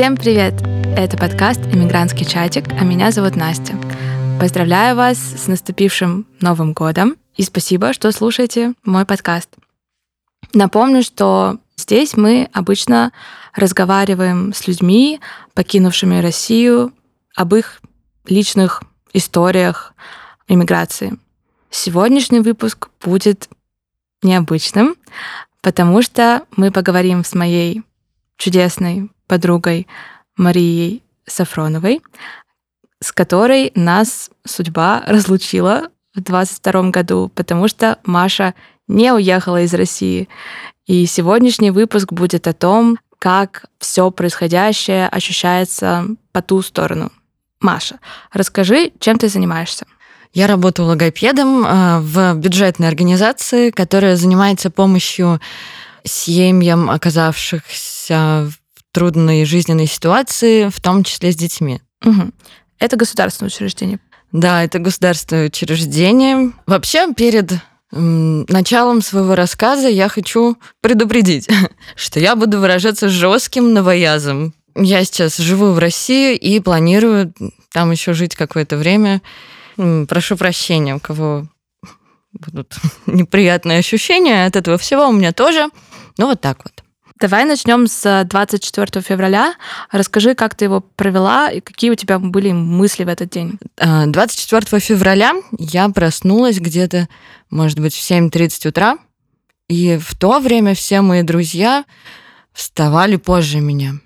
Всем привет! Это подкаст «Иммигрантский чатик», а меня зовут Настя. Поздравляю вас с наступившим Новым годом и спасибо, что слушаете мой подкаст. Напомню, что здесь мы обычно разговариваем с людьми, покинувшими Россию, об их личных историях иммиграции. Сегодняшний выпуск будет необычным, потому что мы поговорим с моей чудесной подругой Марией Сафроновой, с которой нас судьба разлучила в 22 году, потому что Маша не уехала из России. И сегодняшний выпуск будет о том, как все происходящее ощущается по ту сторону. Маша, расскажи, чем ты занимаешься? Я работаю логопедом э, в бюджетной организации, которая занимается помощью семьям, оказавшихся в трудной жизненной ситуации, в том числе с детьми. Угу. Это государственное учреждение. Да, это государственное учреждение. Вообще, перед началом своего рассказа я хочу предупредить, что я буду выражаться жестким новоязом. Я сейчас живу в России и планирую там еще жить какое-то время. Прошу прощения, у кого будут неприятные ощущения от этого всего, у меня тоже. Ну, вот так вот. Давай начнем с 24 февраля. Расскажи, как ты его провела и какие у тебя были мысли в этот день. 24 а, февраля я проснулась где-то, может быть, в 7.30 утра. И в то время все мои друзья вставали позже меня.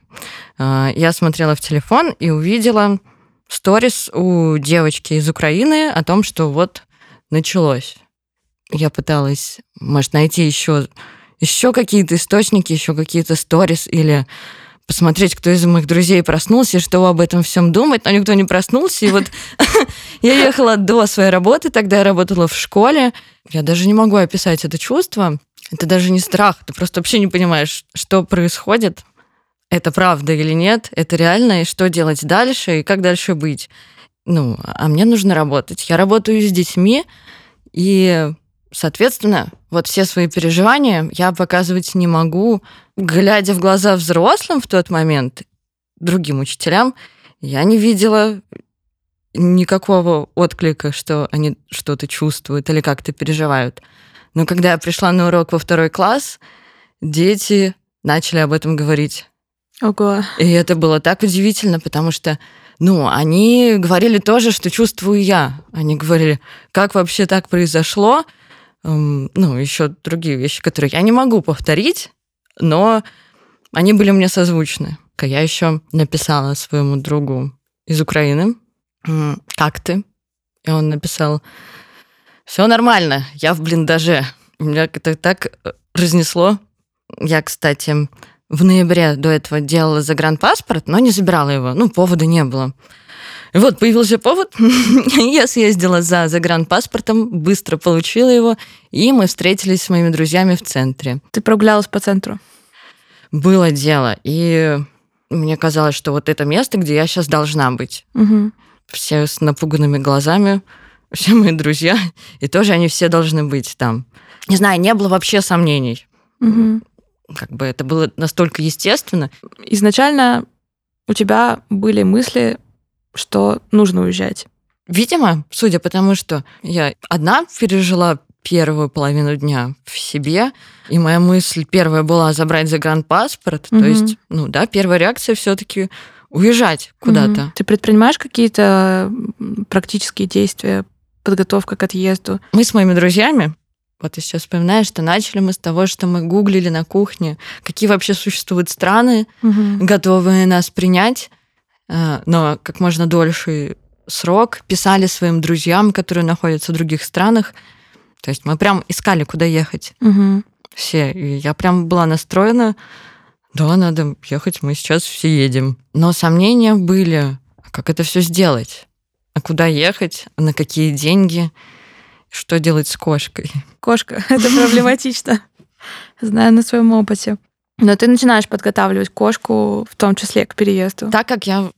А, я смотрела в телефон и увидела сторис у девочки из Украины о том, что вот началось. Я пыталась, может, найти еще еще какие-то источники, еще какие-то сторис или посмотреть, кто из моих друзей проснулся и что об этом всем думает, но никто не проснулся. И вот я ехала до своей работы, тогда я работала в школе. Я даже не могу описать это чувство. Это даже не страх, ты просто вообще не понимаешь, что происходит. Это правда или нет, это реально, и что делать дальше, и как дальше быть. Ну, а мне нужно работать. Я работаю с детьми, и Соответственно, вот все свои переживания я показывать не могу. Глядя в глаза взрослым в тот момент, другим учителям, я не видела никакого отклика, что они что-то чувствуют или как-то переживают. Но когда я пришла на урок во второй класс, дети начали об этом говорить. Ого. И это было так удивительно, потому что, ну, они говорили тоже, что чувствую я. Они говорили, как вообще так произошло, ну, еще другие вещи, которые я не могу повторить, но они были мне созвучны. Я еще написала своему другу из Украины, как ты? И он написал, все нормально, я в блиндаже. Меня это так э, разнесло. Я, кстати, в ноябре до этого делала загранпаспорт, но не забирала его. Ну, повода не было. Вот, появился повод. я съездила за загранпаспортом, быстро получила его, и мы встретились с моими друзьями в центре. Ты прогулялась по центру? Было дело. И мне казалось, что вот это место, где я сейчас должна быть. Угу. Все с напуганными глазами, все мои друзья, и тоже они все должны быть там. Не знаю, не было вообще сомнений. Угу. Как бы это было настолько естественно. Изначально у тебя были мысли что нужно уезжать? Видимо, судя по тому, что я одна пережила первую половину дня в себе, и моя мысль первая была забрать загранпаспорт, угу. то есть, ну да, первая реакция все-таки уезжать куда-то. Угу. Ты предпринимаешь какие-то практические действия, подготовка к отъезду? Мы с моими друзьями, вот я сейчас вспоминаю, что начали мы с того, что мы гуглили на кухне, какие вообще существуют страны, угу. готовые нас принять. Э, но как можно дольше срок, писали своим друзьям, которые находятся в других странах. То есть мы прям искали, куда ехать. Угу. Все. И я прям была настроена, да, надо ехать, мы сейчас все едем. Но сомнения были, а как это все сделать? А куда ехать? А на какие деньги? Что делать с кошкой? Кошка, это проблематично. Знаю на своем опыте. Но ты начинаешь подготавливать кошку, в том числе к переезду. Так как я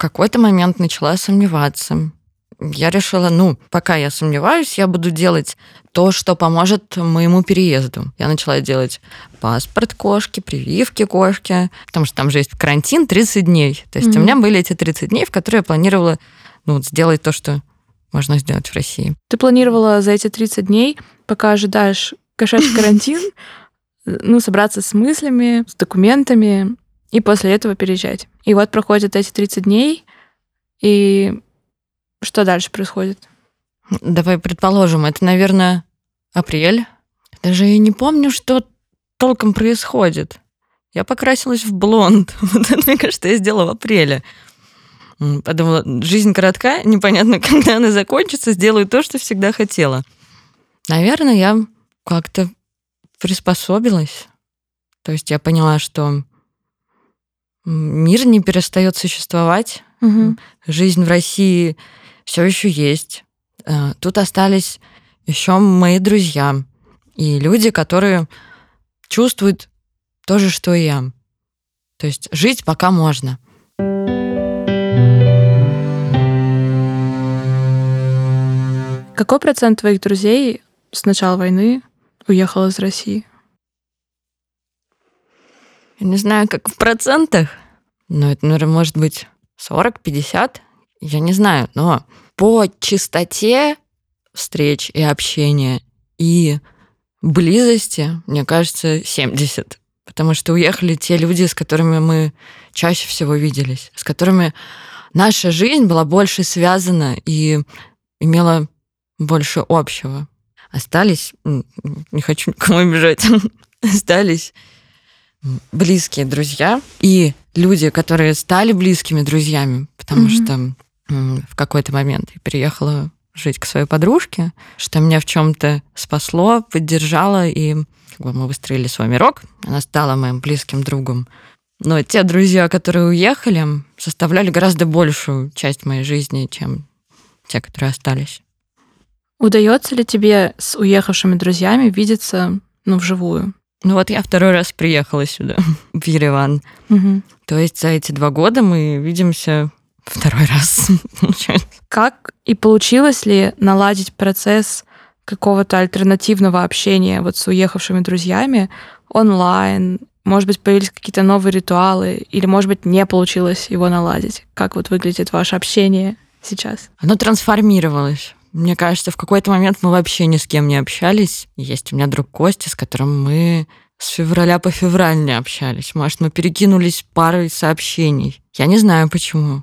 какой-то момент начала сомневаться, я решила, ну, пока я сомневаюсь, я буду делать то, что поможет моему переезду. Я начала делать паспорт кошки, прививки кошки, потому что там же есть карантин 30 дней. То есть mm-hmm. у меня были эти 30 дней, в которые я планировала ну, сделать то, что можно сделать в России. Ты планировала за эти 30 дней, пока ожидаешь кошачий карантин, ну, собраться с мыслями, с документами, и после этого переезжать. И вот проходят эти 30 дней, и что дальше происходит? Давай предположим, это, наверное, апрель. Даже я не помню, что толком происходит. Я покрасилась в блонд. Вот это, мне кажется, я сделала в апреле. Подумала, жизнь коротка, непонятно, когда она закончится, сделаю то, что всегда хотела. Наверное, я как-то приспособилась. То есть я поняла, что мир не перестает существовать. Угу. Жизнь в России все еще есть. Э, тут остались еще мои друзья и люди, которые чувствуют то же, что и я. То есть жить пока можно. Какой процент твоих друзей с начала войны уехал из России? Я не знаю, как в процентах, но это, наверное, может быть 40-50, я не знаю, но по частоте встреч и общения и близости, мне кажется, 70. Потому что уехали те люди, с которыми мы чаще всего виделись, с которыми наша жизнь была больше связана и имела больше общего. Остались, не хочу никого обижать, остались близкие друзья и люди, которые стали близкими друзьями, потому mm-hmm. что в какой-то момент я переехала жить к своей подружке, что меня в чем-то спасло, поддержало, и как бы, мы выстроили свой мирок. Она стала моим близким другом. Но те друзья, которые уехали, составляли гораздо большую часть моей жизни, чем те, которые остались. Удается ли тебе с уехавшими друзьями видеться ну, вживую? Ну вот я второй раз приехала сюда, в Ереван. Угу. То есть за эти два года мы видимся второй раз. как и получилось ли наладить процесс какого-то альтернативного общения вот с уехавшими друзьями онлайн? Может быть, появились какие-то новые ритуалы? Или, может быть, не получилось его наладить? Как вот выглядит ваше общение сейчас? Оно трансформировалось. Мне кажется, в какой-то момент мы вообще ни с кем не общались. Есть у меня друг Костя, с которым мы с февраля по февраль не общались. Может, мы перекинулись парой сообщений. Я не знаю почему.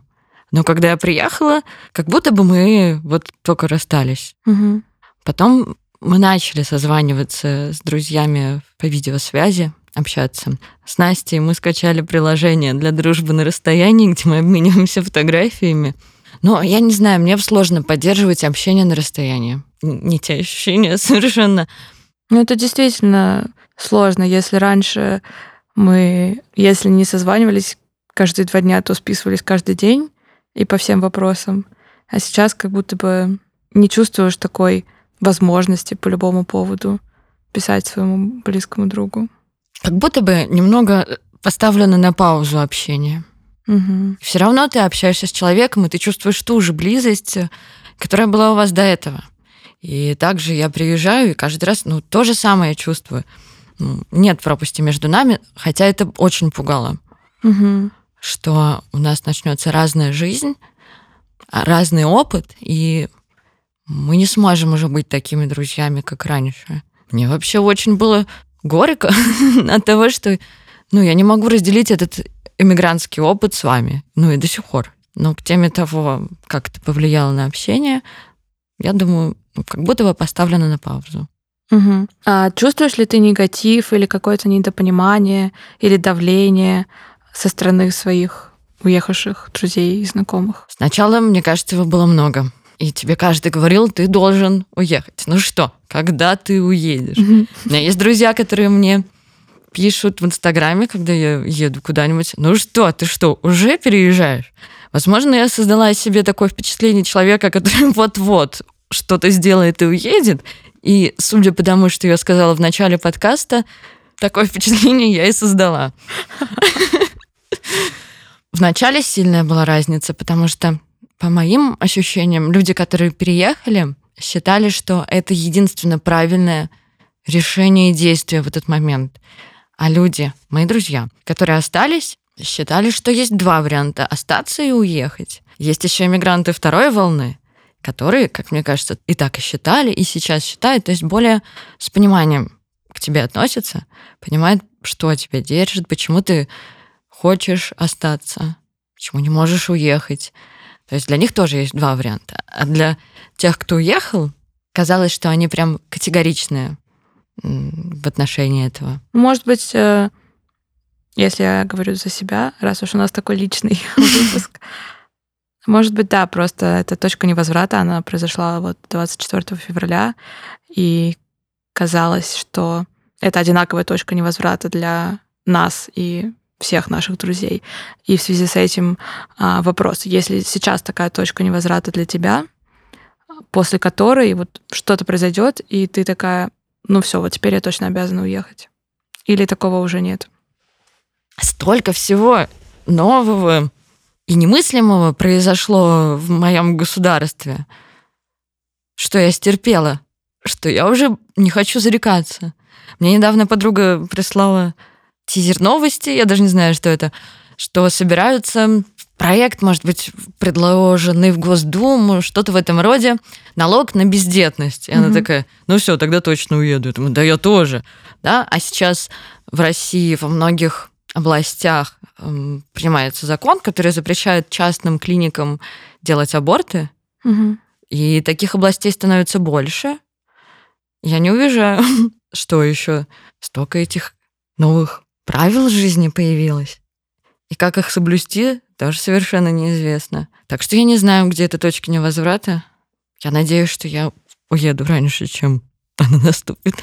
Но когда я приехала, как будто бы мы вот только расстались. Угу. Потом мы начали созваниваться с друзьями по видеосвязи, общаться. С Настей мы скачали приложение для дружбы на расстоянии, где мы обмениваемся фотографиями. Но я не знаю, мне сложно поддерживать общение на расстоянии. Не те ощущения совершенно. Ну, это действительно сложно. Если раньше мы, если не созванивались каждые два дня, то списывались каждый день и по всем вопросам. А сейчас как будто бы не чувствуешь такой возможности по любому поводу писать своему близкому другу. Как будто бы немного поставлено на паузу общение. Угу. Все равно ты общаешься с человеком, и ты чувствуешь ту же близость, которая была у вас до этого. И также я приезжаю, и каждый раз, ну, то же самое чувствую. Ну, нет пропасти между нами, хотя это очень пугало. Угу. Что у нас начнется разная жизнь, а, разный опыт, и мы не сможем уже быть такими друзьями, как раньше. Мне вообще очень было горько от того, что ну, я не могу разделить этот эмигрантский опыт с вами, ну и до сих пор. Но к теме того, как это повлияло на общение, я думаю, ну, как будто бы поставлено на паузу. Угу. А чувствуешь ли ты негатив или какое-то недопонимание или давление со стороны своих уехавших друзей и знакомых? Сначала, мне кажется, его было много. И тебе каждый говорил, ты должен уехать. Ну что, когда ты уедешь? У меня есть друзья, которые мне пишут в Инстаграме, когда я еду куда-нибудь, ну что, ты что, уже переезжаешь? Возможно, я создала себе такое впечатление человека, который вот-вот что-то сделает и уедет. И судя по тому, что я сказала в начале подкаста, такое впечатление я и создала. В начале сильная была разница, потому что по моим ощущениям, люди, которые переехали, считали, что это единственно правильное решение и действие в этот момент. А люди, мои друзья, которые остались, считали, что есть два варианта – остаться и уехать. Есть еще иммигранты второй волны, которые, как мне кажется, и так и считали, и сейчас считают, то есть более с пониманием к тебе относятся, понимают, что тебя держит, почему ты хочешь остаться, почему не можешь уехать. То есть для них тоже есть два варианта. А для тех, кто уехал, казалось, что они прям категоричные в отношении этого. Может быть, э, если я говорю за себя, раз уж у нас такой личный выпуск, может быть, да, просто эта точка невозврата, она произошла вот 24 февраля, и казалось, что это одинаковая точка невозврата для нас и всех наших друзей. И в связи с этим а, вопрос, если сейчас такая точка невозврата для тебя, после которой вот что-то произойдет, и ты такая, ну все, вот теперь я точно обязана уехать. Или такого уже нет? Столько всего нового и немыслимого произошло в моем государстве, что я стерпела, что я уже не хочу зарекаться. Мне недавно подруга прислала тизер новости, я даже не знаю, что это, что собираются проект, может быть, предложенный в Госдуму, что-то в этом роде, налог на бездетность. И mm-hmm. она такая, ну все, тогда точно уеду. Я думаю, да я тоже. Да? А сейчас в России во многих областях эм, принимается закон, который запрещает частным клиникам делать аборты. Mm-hmm. И таких областей становится больше. Я не уезжаю. Что еще? Столько этих новых правил жизни появилось. И как их соблюсти, тоже совершенно неизвестно. Так что я не знаю, где эта точка невозврата. Я надеюсь, что я уеду раньше, чем она наступит.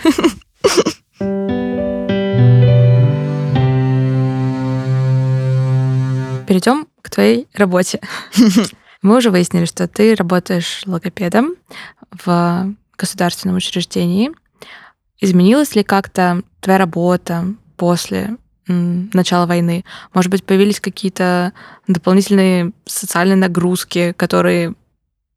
Перейдем к твоей работе. Мы уже выяснили, что ты работаешь логопедом в государственном учреждении. Изменилась ли как-то твоя работа после начала войны? Может быть, появились какие-то дополнительные социальные нагрузки, которые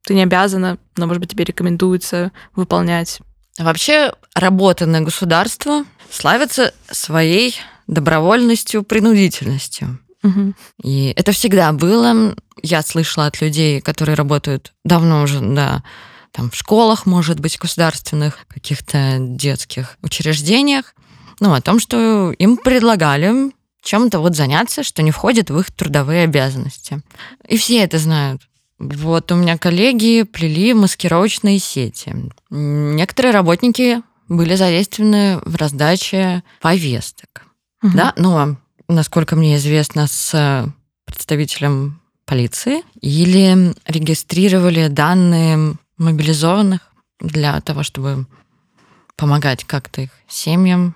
ты не обязана, но, может быть, тебе рекомендуется выполнять? Вообще, работа на государство славится своей добровольностью, принудительностью. Угу. И это всегда было. Я слышала от людей, которые работают давно уже, да, там в школах, может быть, государственных, каких-то детских учреждениях, ну, о том, что им предлагали чем-то вот заняться, что не входит в их трудовые обязанности. И все это знают. Вот у меня коллеги плели маскировочные сети. Некоторые работники были задействованы в раздаче повесток. Угу. Да, но, насколько мне известно, с представителем полиции или регистрировали данные мобилизованных для того, чтобы помогать как-то их семьям,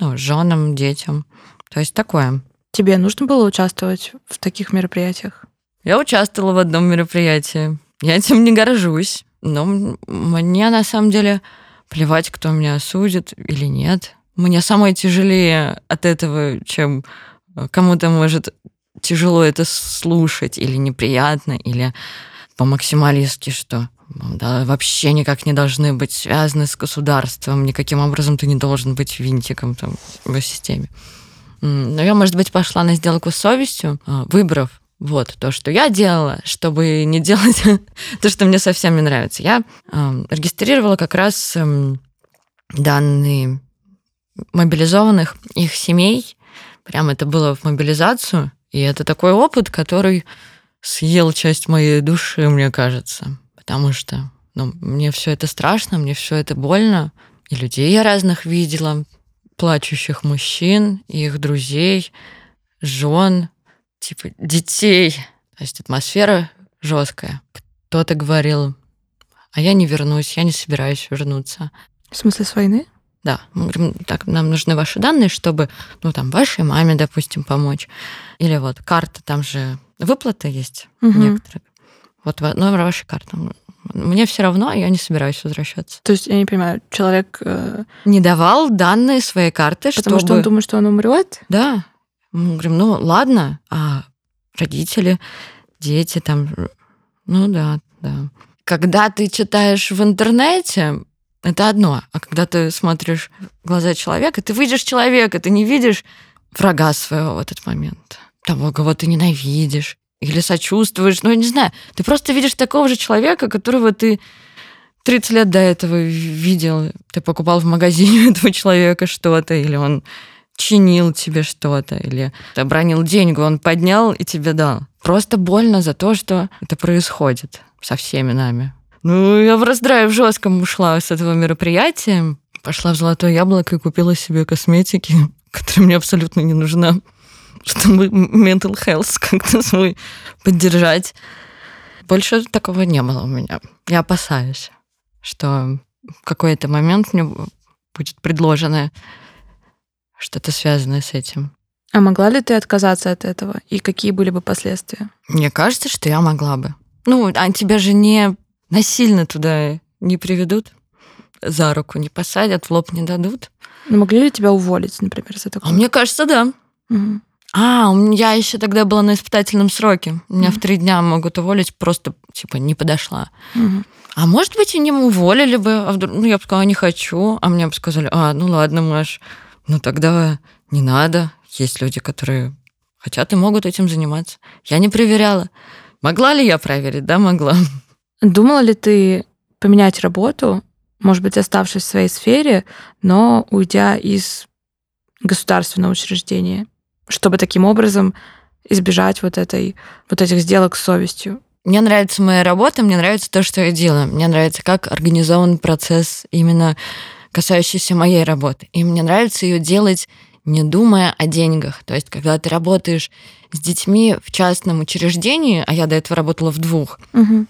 ну, женам, детям. То есть такое. Тебе нужно было участвовать в таких мероприятиях? Я участвовала в одном мероприятии. Я этим не горжусь. Но мне на самом деле плевать, кто меня осудит или нет. Мне самое тяжелее от этого, чем э, кому-то может тяжело это слушать или неприятно, или по-максималистски, что да, вообще никак не должны быть связаны с государством, никаким образом ты не должен быть винтиком там, в системе. Но я, может быть, пошла на сделку с совестью, а, выбрав вот то, что я делала, чтобы не делать то, что мне совсем не нравится. Я э, регистрировала как раз э, данные мобилизованных, их семей. Прям это было в мобилизацию. И это такой опыт, который съел часть моей души, мне кажется потому что ну, мне все это страшно, мне все это больно. И людей я разных видела, плачущих мужчин, их друзей, жен, типа детей. То есть атмосфера жесткая. Кто-то говорил, а я не вернусь, я не собираюсь вернуться. В смысле с войны? Да, мы говорим, так, нам нужны ваши данные, чтобы, ну, там, вашей маме, допустим, помочь. Или вот карта, там же выплаты есть угу. некоторые. Вот номер вашей карты. Мне все равно, я не собираюсь возвращаться. То есть, я не понимаю, человек... Э... Не давал данные своей карты, Потому чтобы... что он думает, что он умрет? Да. Мы говорим, ну ладно, а родители, дети там, Ну да, да. Когда ты читаешь в интернете, это одно. А когда ты смотришь в глаза человека, ты видишь человека, ты не видишь врага своего в этот момент. Того, кого ты ненавидишь. Или сочувствуешь. Ну, я не знаю. Ты просто видишь такого же человека, которого ты 30 лет до этого видел. Ты покупал в магазине этого человека что-то, или он чинил тебе что-то, или ты обронил деньгу, он поднял и тебе дал. Просто больно за то, что это происходит со всеми нами. Ну, я в раздрае жестком ушла с этого мероприятия. Пошла в Золотое Яблоко и купила себе косметики, которая мне абсолютно не нужна, чтобы mental health как-то свой поддержать. Больше такого не было у меня. Я опасаюсь, что в какой-то момент мне будет предложено что-то связанное с этим. А могла ли ты отказаться от этого? И какие были бы последствия? Мне кажется, что я могла бы. Ну, а тебя же не насильно туда не приведут, за руку не посадят, в лоб не дадут. Ну, могли ли тебя уволить, например, за такое? А мне кажется, да. Угу. А, я еще тогда была на испытательном сроке. Меня mm в три дня могут уволить, просто типа не подошла. mm А может быть, и не уволили бы. А вдруг, ну, я бы сказала, не хочу. А мне бы сказали, а, ну ладно, Маш, ну тогда не надо. Есть люди, которые хотят и могут этим заниматься. Я не проверяла. Могла ли я проверить? Да, могла. Думала ли ты поменять работу, может быть, оставшись в своей сфере, но уйдя из государственного учреждения, чтобы таким образом избежать вот, этой, вот этих сделок с совестью? Мне нравится моя работа, мне нравится то, что я делаю. Мне нравится, как организован процесс именно касающийся моей работы. И мне нравится ее делать не думая о деньгах. То есть, когда ты работаешь с детьми в частном учреждении, а я до этого работала в двух, угу.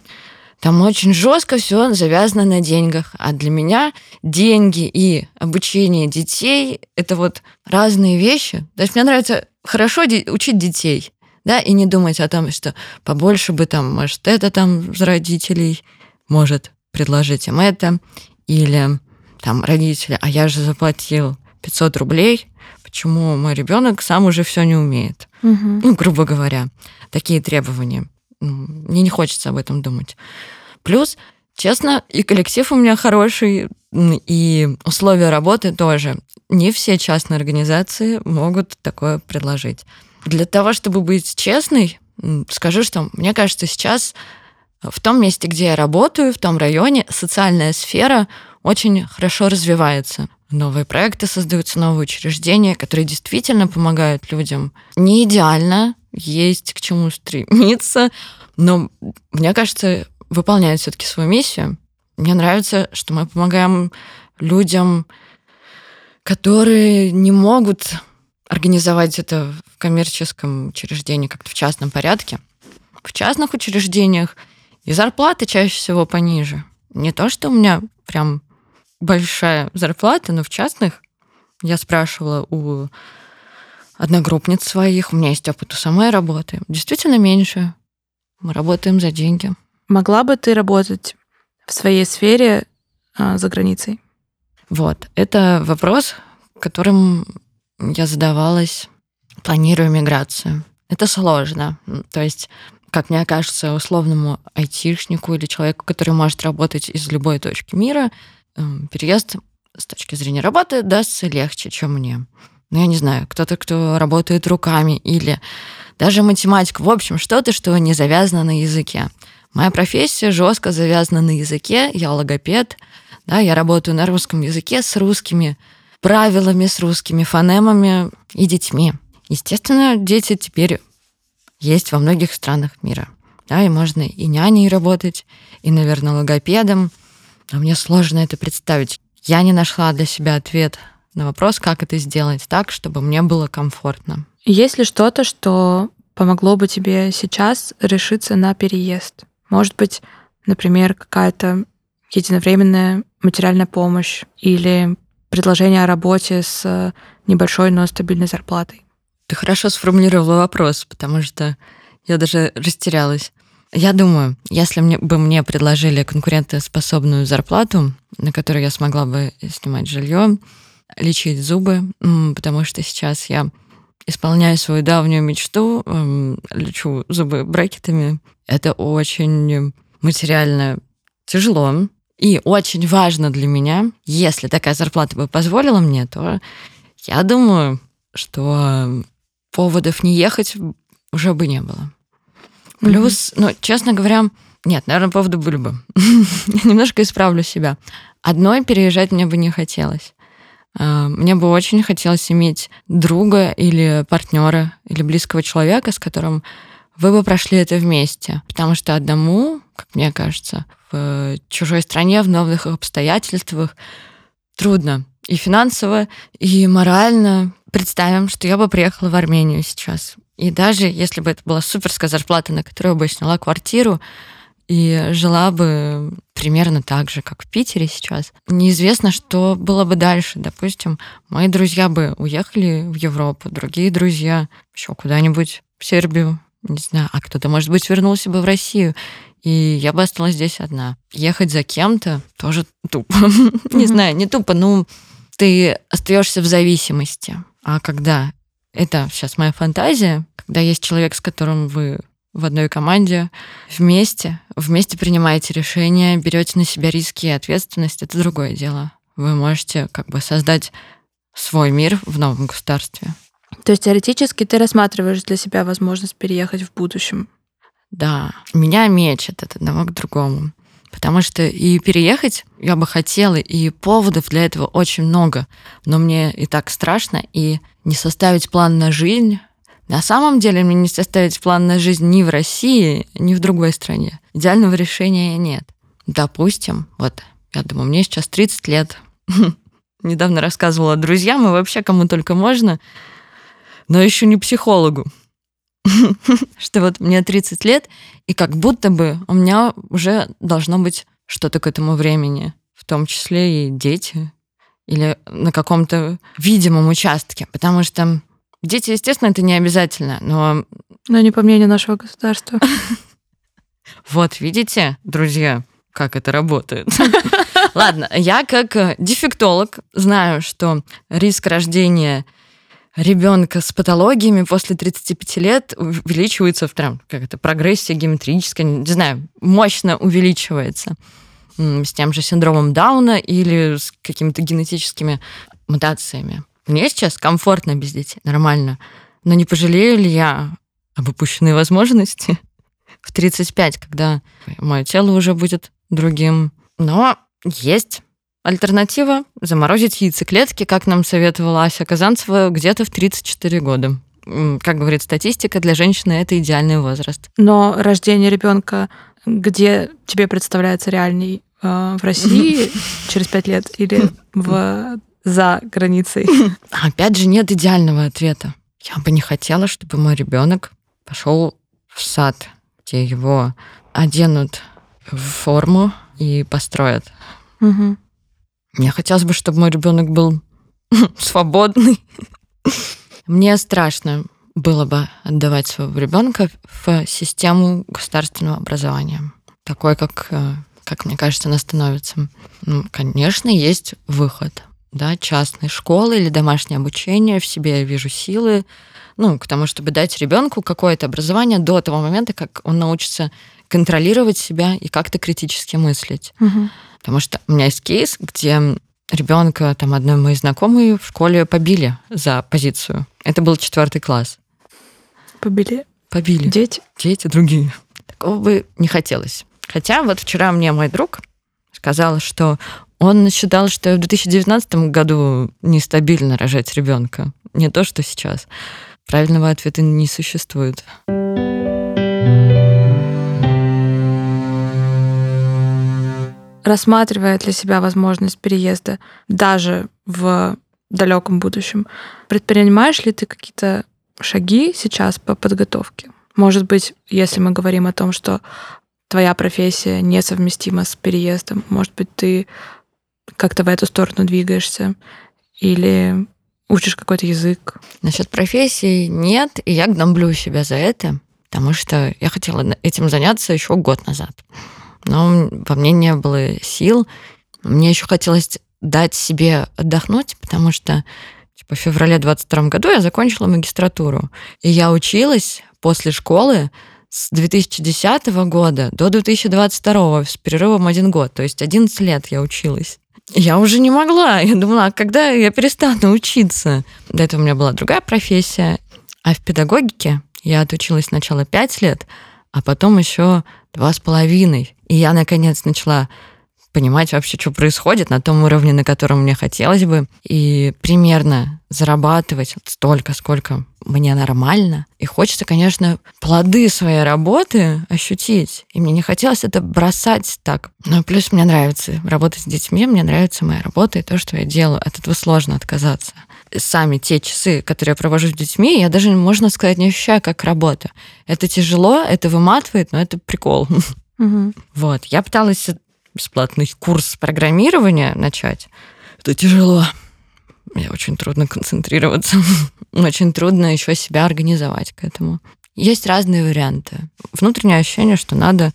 Там очень жестко все завязано на деньгах. А для меня деньги и обучение детей это вот разные вещи. То есть мне нравится хорошо учить детей, да, и не думать о том, что побольше бы там, может, это там с родителей может предложить им это, или там родители, а я же заплатил 500 рублей, почему мой ребенок сам уже все не умеет? Угу. Ну, грубо говоря, такие требования. Мне не хочется об этом думать. Плюс, честно, и коллектив у меня хороший, и условия работы тоже. Не все частные организации могут такое предложить. Для того, чтобы быть честной, скажу, что мне кажется, сейчас в том месте, где я работаю, в том районе, социальная сфера очень хорошо развивается. Новые проекты создаются, новые учреждения, которые действительно помогают людям. Не идеально, есть к чему стремиться, но мне кажется, выполняют все-таки свою миссию. Мне нравится, что мы помогаем людям, которые не могут организовать это в коммерческом учреждении, как-то в частном порядке. В частных учреждениях и зарплаты чаще всего пониже. Не то, что у меня прям большая зарплата, но в частных я спрашивала у одногруппниц своих, у меня есть опыт у самой работы, действительно меньше. Мы работаем за деньги. Могла бы ты работать в своей сфере а, за границей? Вот, это вопрос, которым я задавалась, планируя миграцию. Это сложно. То есть, как мне кажется, условному айтишнику или человеку, который может работать из любой точки мира, эм, переезд с точки зрения работы дастся легче, чем мне ну, я не знаю, кто-то, кто работает руками или даже математик. В общем, что-то, что не завязано на языке. Моя профессия жестко завязана на языке, я логопед, да, я работаю на русском языке с русскими правилами, с русскими фонемами и детьми. Естественно, дети теперь есть во многих странах мира. Да, и можно и няней работать, и, наверное, логопедом. А мне сложно это представить. Я не нашла для себя ответ на вопрос, как это сделать так, чтобы мне было комфортно. Есть ли что-то, что помогло бы тебе сейчас решиться на переезд? Может быть, например, какая-то единовременная материальная помощь или предложение о работе с небольшой, но стабильной зарплатой? Ты хорошо сформулировала вопрос, потому что я даже растерялась. Я думаю, если мне, бы мне предложили конкурентоспособную зарплату, на которую я смогла бы снимать жилье, лечить зубы, потому что сейчас я исполняю свою давнюю мечту, эм, лечу зубы брекетами. Это очень материально тяжело. И очень важно для меня, если такая зарплата бы позволила мне, то я думаю, что поводов не ехать уже бы не было. Плюс, mm-hmm. ну, честно говоря, нет, наверное, поводы были бы. Немножко исправлю себя. Одной переезжать мне бы не хотелось. А, мне бы очень хотелось иметь друга или партнера, или близкого человека, с которым вы бы прошли это вместе. Потому что одному, как мне кажется, в чужой стране, в новых обстоятельствах трудно. И финансово, и морально. Представим, что я бы приехала в Армению сейчас. И даже если бы это была суперская зарплата, на которую бы я сняла квартиру, и жила бы примерно так же, как в Питере сейчас. Неизвестно, что было бы дальше. Допустим, мои друзья бы уехали в Европу, другие друзья еще куда-нибудь в Сербию, не знаю, а кто-то, может быть, вернулся бы в Россию. И я бы осталась здесь одна. Ехать за кем-то тоже тупо. Не знаю, не тупо, но ты остаешься в зависимости. А когда это сейчас моя фантазия, когда есть человек, с которым вы в одной команде, вместе, вместе принимаете решения, берете на себя риски и ответственность, это другое дело. Вы можете как бы создать свой мир в новом государстве. То есть теоретически ты рассматриваешь для себя возможность переехать в будущем? Да. Меня мечет от одного к другому. Потому что и переехать я бы хотела, и поводов для этого очень много. Но мне и так страшно, и не составить план на жизнь на самом деле мне не составить план на жизнь ни в России, ни в другой стране. Идеального решения нет. Допустим, вот, я думаю, мне сейчас 30 лет. Недавно рассказывала друзьям и вообще кому только можно, но еще не психологу. Что вот мне 30 лет, и как будто бы у меня уже должно быть что-то к этому времени, в том числе и дети, или на каком-то видимом участке, потому что Дети, естественно, это не обязательно, но... Но не по мнению нашего государства. Вот, видите, друзья, как это работает. Ладно, я как э, дефектолог знаю, что риск рождения ребенка с патологиями после 35 лет увеличивается в прям как это прогрессия геометрическая, не знаю, мощно увеличивается с тем же синдромом Дауна или с какими-то генетическими мутациями. Мне сейчас комфортно без детей, нормально. Но не пожалею ли я об упущенной возможности в 35, когда мое тело уже будет другим. Но есть альтернатива заморозить яйцеклетки, как нам советовала Ася Казанцева, где-то в 34 года. Как говорит статистика, для женщины это идеальный возраст. Но рождение ребенка, где тебе представляется реальней э, в России через 5 лет или в за границей? Опять же, нет идеального ответа. Я бы не хотела, чтобы мой ребенок пошел в сад, где его оденут в форму и построят. Угу. Мне хотелось бы, чтобы мой ребенок был свободный. Мне страшно было бы отдавать своего ребенка в систему государственного образования, такой, как, э, как мне кажется, она становится. Ну, конечно, есть выход да, частной школы или домашнее обучение, в себе я вижу силы, ну, к тому, чтобы дать ребенку какое-то образование до того момента, как он научится контролировать себя и как-то критически мыслить. Угу. Потому что у меня есть кейс, где ребенка, там, одной моей знакомой в школе побили за позицию. Это был четвертый класс. Побили? Побили. Дети? Дети другие. Такого бы не хотелось. Хотя вот вчера мне мой друг сказал, что он считал, что в 2019 году нестабильно рожать ребенка. Не то, что сейчас. Правильного ответа не существует. Рассматривая для себя возможность переезда даже в далеком будущем, предпринимаешь ли ты какие-то шаги сейчас по подготовке? Может быть, если мы говорим о том, что твоя профессия несовместима с переездом, может быть, ты как-то в эту сторону двигаешься? Или учишь какой-то язык? Насчет профессии нет, и я гномблю себя за это, потому что я хотела этим заняться еще год назад. Но во мне не было сил. Мне еще хотелось дать себе отдохнуть, потому что в феврале 22 году я закончила магистратуру. И я училась после школы с 2010 года до 2022 с перерывом один год. То есть 11 лет я училась. Я уже не могла. Я думала, а когда я перестану учиться? До этого у меня была другая профессия. А в педагогике я отучилась сначала 5 лет, а потом еще два с половиной. И я, наконец, начала понимать вообще, что происходит на том уровне, на котором мне хотелось бы, и примерно зарабатывать столько, сколько мне нормально. И хочется, конечно, плоды своей работы ощутить. И мне не хотелось это бросать так. Но плюс мне нравится работать с детьми, мне нравится моя работа и то, что я делаю. От этого сложно отказаться. Сами те часы, которые я провожу с детьми, я даже, можно сказать, не ощущаю как работа. Это тяжело, это выматывает, но это прикол. Угу. Вот. Я пыталась бесплатный курс программирования начать, это тяжело. Мне очень трудно концентрироваться. очень трудно еще себя организовать к этому. Есть разные варианты. Внутреннее ощущение, что надо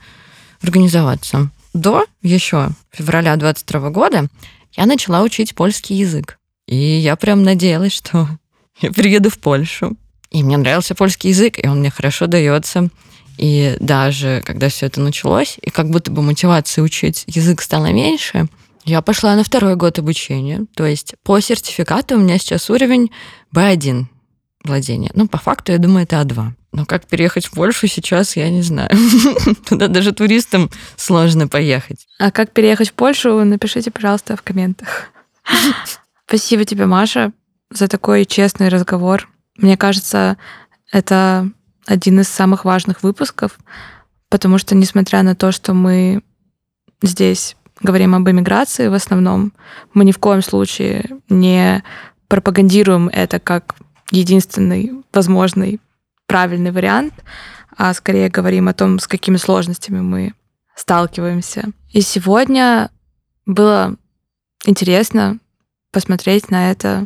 организоваться. До еще февраля 22 года я начала учить польский язык. И я прям надеялась, что я приеду в Польшу. И мне нравился польский язык, и он мне хорошо дается. И даже когда все это началось, и как будто бы мотивации учить язык стало меньше, я пошла на второй год обучения. То есть по сертификату у меня сейчас уровень B1 владения. Ну, по факту, я думаю, это А2. Но как переехать в Польшу сейчас, я не знаю. Туда даже туристам сложно поехать. А как переехать в Польшу, напишите, пожалуйста, в комментах. Спасибо тебе, Маша, за такой честный разговор. Мне кажется, это один из самых важных выпусков, потому что, несмотря на то, что мы здесь говорим об эмиграции в основном, мы ни в коем случае не пропагандируем это как единственный возможный правильный вариант, а скорее говорим о том, с какими сложностями мы сталкиваемся. И сегодня было интересно посмотреть на это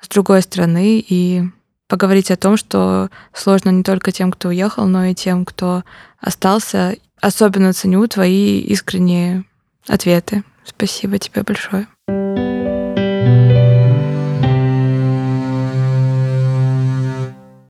с другой стороны и поговорить о том, что сложно не только тем, кто уехал, но и тем, кто остался. Особенно ценю твои искренние ответы. Спасибо тебе большое.